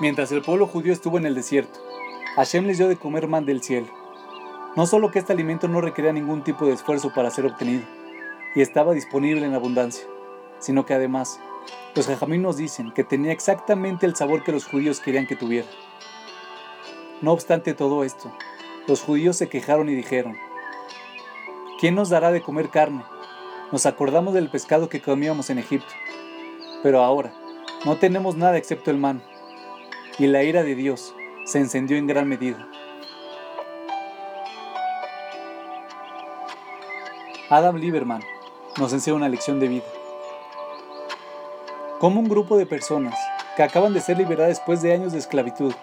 Mientras el pueblo judío estuvo en el desierto, Hashem les dio de comer man del cielo. No solo que este alimento no requería ningún tipo de esfuerzo para ser obtenido, y estaba disponible en abundancia, sino que además, los jajamín dicen que tenía exactamente el sabor que los judíos querían que tuviera. No obstante todo esto, los judíos se quejaron y dijeron, ¿quién nos dará de comer carne? Nos acordamos del pescado que comíamos en Egipto, pero ahora no tenemos nada excepto el man y la ira de Dios se encendió en gran medida. Adam Lieberman nos enseña una lección de vida. Como un grupo de personas que acaban de ser liberadas después de años de esclavitud,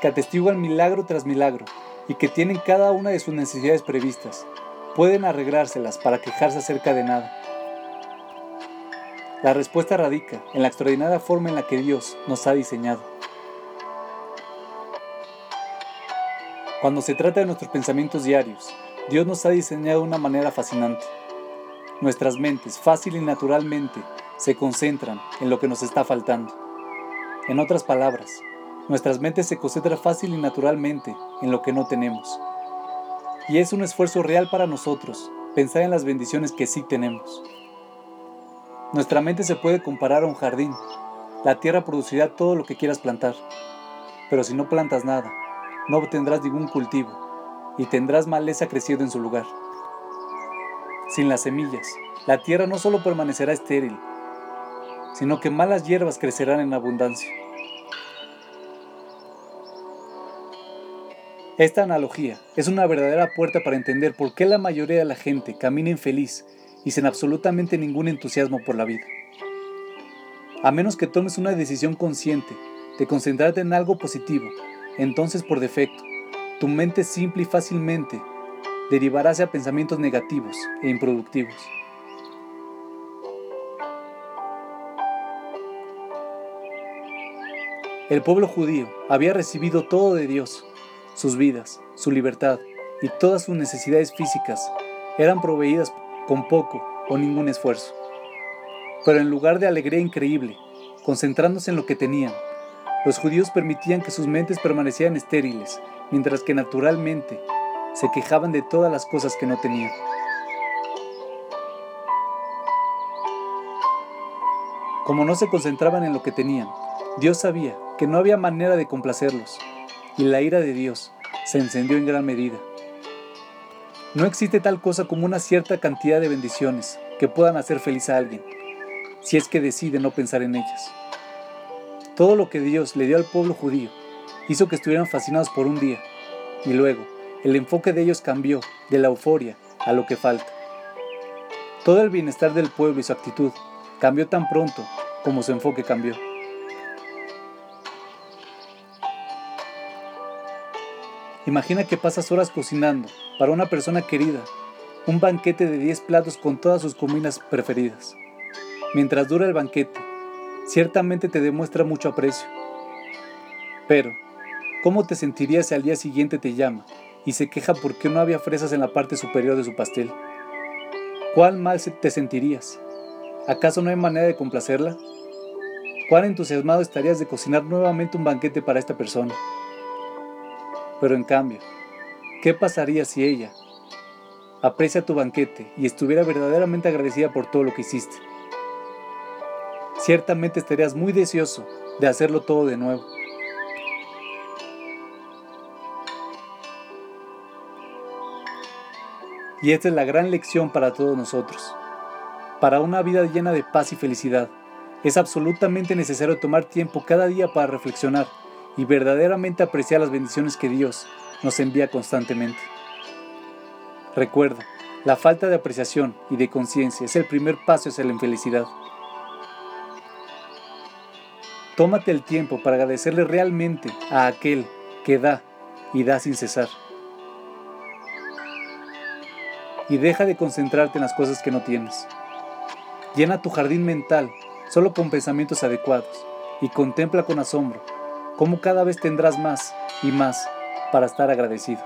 que atestiguan milagro tras milagro y que tienen cada una de sus necesidades previstas, pueden arreglárselas para quejarse acerca de nada. La respuesta radica en la extraordinaria forma en la que Dios nos ha diseñado. Cuando se trata de nuestros pensamientos diarios, Dios nos ha diseñado de una manera fascinante. Nuestras mentes fácil y naturalmente se concentran en lo que nos está faltando. En otras palabras, nuestras mentes se concentran fácil y naturalmente en lo que no tenemos. Y es un esfuerzo real para nosotros pensar en las bendiciones que sí tenemos. Nuestra mente se puede comparar a un jardín. La tierra producirá todo lo que quieras plantar. Pero si no plantas nada, no obtendrás ningún cultivo y tendrás maleza creciendo en su lugar. Sin las semillas, la tierra no solo permanecerá estéril, sino que malas hierbas crecerán en abundancia. Esta analogía es una verdadera puerta para entender por qué la mayoría de la gente camina infeliz y sin absolutamente ningún entusiasmo por la vida. A menos que tomes una decisión consciente de concentrarte en algo positivo entonces por defecto, tu mente simple y fácilmente derivará hacia pensamientos negativos e improductivos. El pueblo judío había recibido todo de Dios, sus vidas, su libertad y todas sus necesidades físicas eran proveídas con poco o ningún esfuerzo. Pero en lugar de alegría increíble, concentrándose en lo que tenían, los judíos permitían que sus mentes permanecieran estériles, mientras que naturalmente se quejaban de todas las cosas que no tenían. Como no se concentraban en lo que tenían, Dios sabía que no había manera de complacerlos, y la ira de Dios se encendió en gran medida. No existe tal cosa como una cierta cantidad de bendiciones que puedan hacer feliz a alguien, si es que decide no pensar en ellas. Todo lo que Dios le dio al pueblo judío hizo que estuvieran fascinados por un día, y luego el enfoque de ellos cambió de la euforia a lo que falta. Todo el bienestar del pueblo y su actitud cambió tan pronto como su enfoque cambió. Imagina que pasas horas cocinando para una persona querida un banquete de 10 platos con todas sus comidas preferidas. Mientras dura el banquete, ciertamente te demuestra mucho aprecio. Pero, ¿cómo te sentirías si al día siguiente te llama y se queja porque no había fresas en la parte superior de su pastel? ¿Cuál mal te sentirías? ¿Acaso no hay manera de complacerla? ¿Cuán entusiasmado estarías de cocinar nuevamente un banquete para esta persona? Pero en cambio, ¿qué pasaría si ella aprecia tu banquete y estuviera verdaderamente agradecida por todo lo que hiciste? Ciertamente estarías muy deseoso de hacerlo todo de nuevo. Y esta es la gran lección para todos nosotros. Para una vida llena de paz y felicidad, es absolutamente necesario tomar tiempo cada día para reflexionar y verdaderamente apreciar las bendiciones que Dios nos envía constantemente. Recuerda, la falta de apreciación y de conciencia es el primer paso hacia la infelicidad. Tómate el tiempo para agradecerle realmente a aquel que da y da sin cesar. Y deja de concentrarte en las cosas que no tienes. Llena tu jardín mental solo con pensamientos adecuados y contempla con asombro cómo cada vez tendrás más y más para estar agradecido.